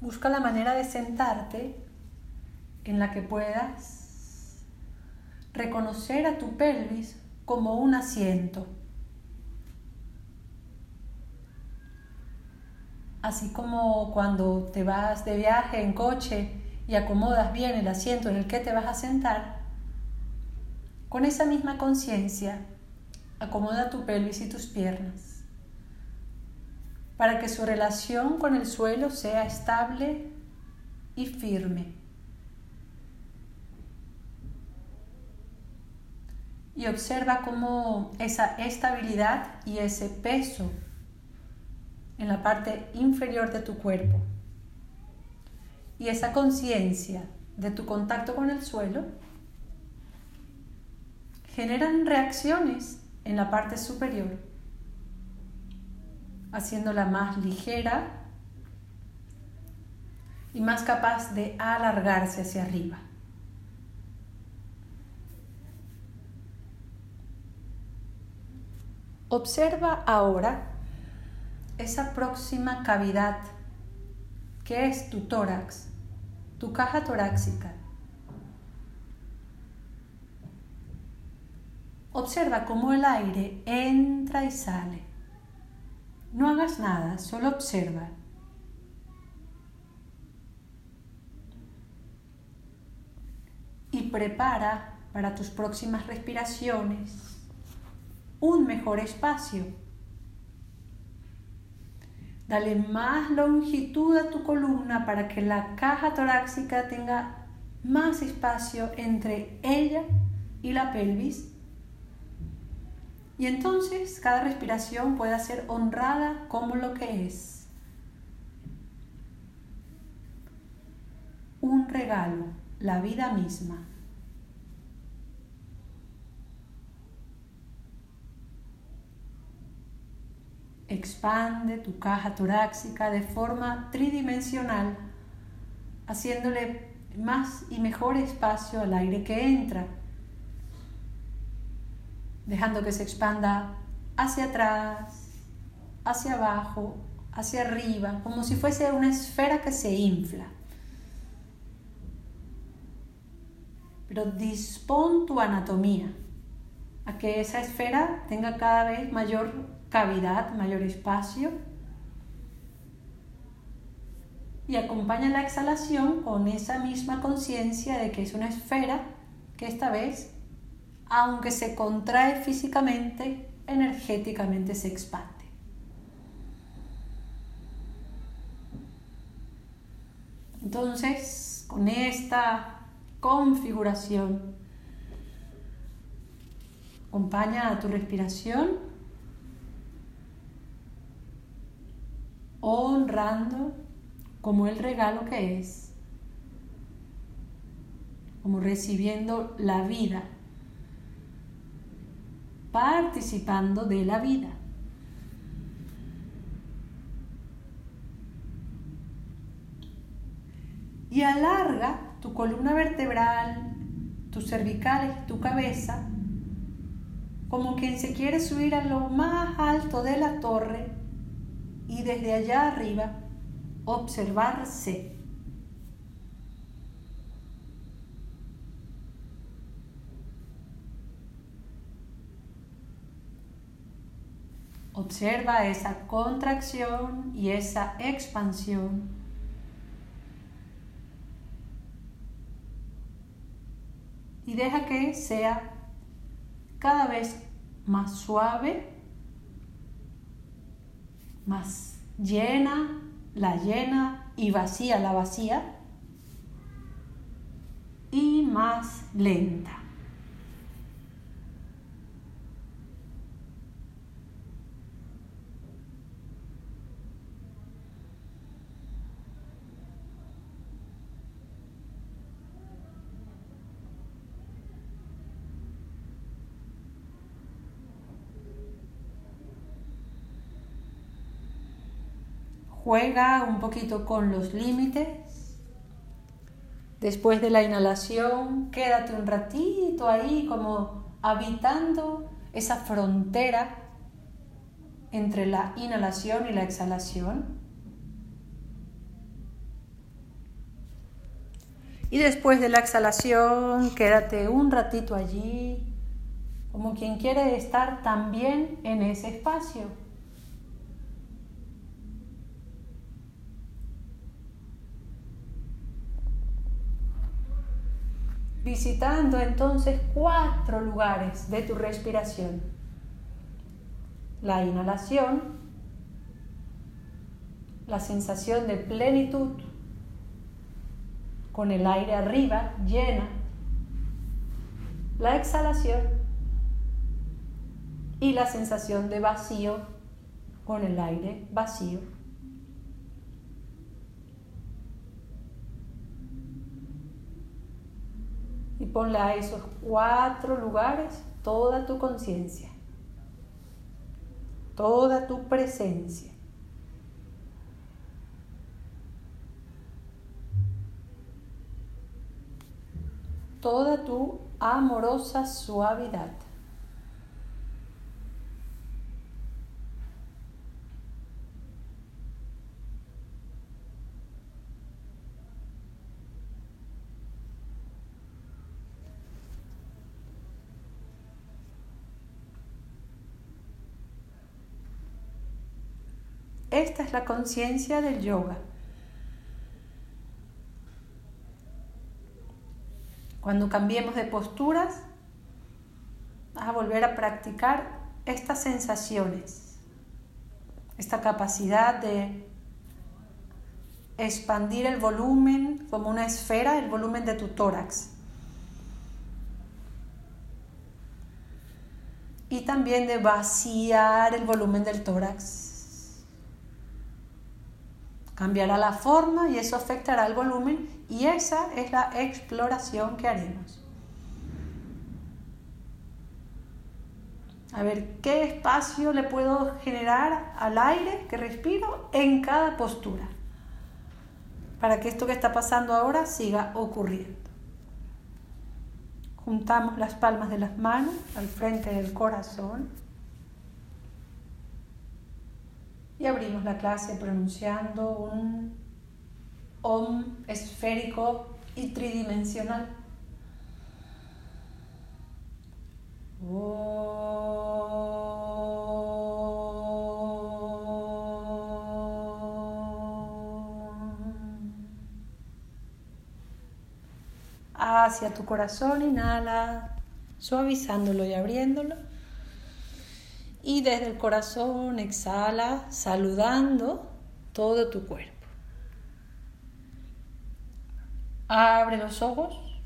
busca la manera de sentarte en la que puedas reconocer a tu pelvis como un asiento. Así como cuando te vas de viaje en coche y acomodas bien el asiento en el que te vas a sentar, con esa misma conciencia acomoda tu pelvis y tus piernas para que su relación con el suelo sea estable y firme. y observa cómo esa estabilidad y ese peso en la parte inferior de tu cuerpo y esa conciencia de tu contacto con el suelo generan reacciones en la parte superior, haciéndola más ligera y más capaz de alargarse hacia arriba. Observa ahora esa próxima cavidad que es tu tórax, tu caja torácica. Observa cómo el aire entra y sale. No hagas nada, solo observa. Y prepara para tus próximas respiraciones un mejor espacio. Dale más longitud a tu columna para que la caja torácica tenga más espacio entre ella y la pelvis. Y entonces cada respiración pueda ser honrada como lo que es. Un regalo, la vida misma. Expande tu caja torácica de forma tridimensional, haciéndole más y mejor espacio al aire que entra, dejando que se expanda hacia atrás, hacia abajo, hacia arriba, como si fuese una esfera que se infla. Pero dispón tu anatomía a que esa esfera tenga cada vez mayor cavidad, mayor espacio. Y acompaña la exhalación con esa misma conciencia de que es una esfera que esta vez, aunque se contrae físicamente, energéticamente se expande. Entonces, con esta configuración, acompaña a tu respiración honrando como el regalo que es, como recibiendo la vida, participando de la vida. Y alarga tu columna vertebral, tus cervicales, tu cabeza, como quien se quiere subir a lo más alto de la torre y desde allá arriba observarse. Observa esa contracción y esa expansión. Y deja que sea cada vez más suave más llena, la llena y vacía, la vacía, y más lenta. Juega un poquito con los límites. Después de la inhalación, quédate un ratito ahí como habitando esa frontera entre la inhalación y la exhalación. Y después de la exhalación, quédate un ratito allí, como quien quiere estar también en ese espacio. Visitando entonces cuatro lugares de tu respiración. La inhalación, la sensación de plenitud con el aire arriba, llena. La exhalación y la sensación de vacío con el aire vacío. Y ponle a esos cuatro lugares toda tu conciencia, toda tu presencia. toda tu amorosa suavidad. Esta es la conciencia del yoga. Cuando cambiemos de posturas, vas a volver a practicar estas sensaciones, esta capacidad de expandir el volumen como una esfera, el volumen de tu tórax. Y también de vaciar el volumen del tórax cambiará la forma y eso afectará el volumen y esa es la exploración que haremos. A ver, ¿qué espacio le puedo generar al aire que respiro en cada postura? Para que esto que está pasando ahora siga ocurriendo. Juntamos las palmas de las manos al frente del corazón. Y abrimos la clase pronunciando un OM esférico y tridimensional. Hacia tu corazón, inhala, suavizándolo y abriéndolo. Y desde el corazón exhala saludando todo tu cuerpo. Abre los ojos.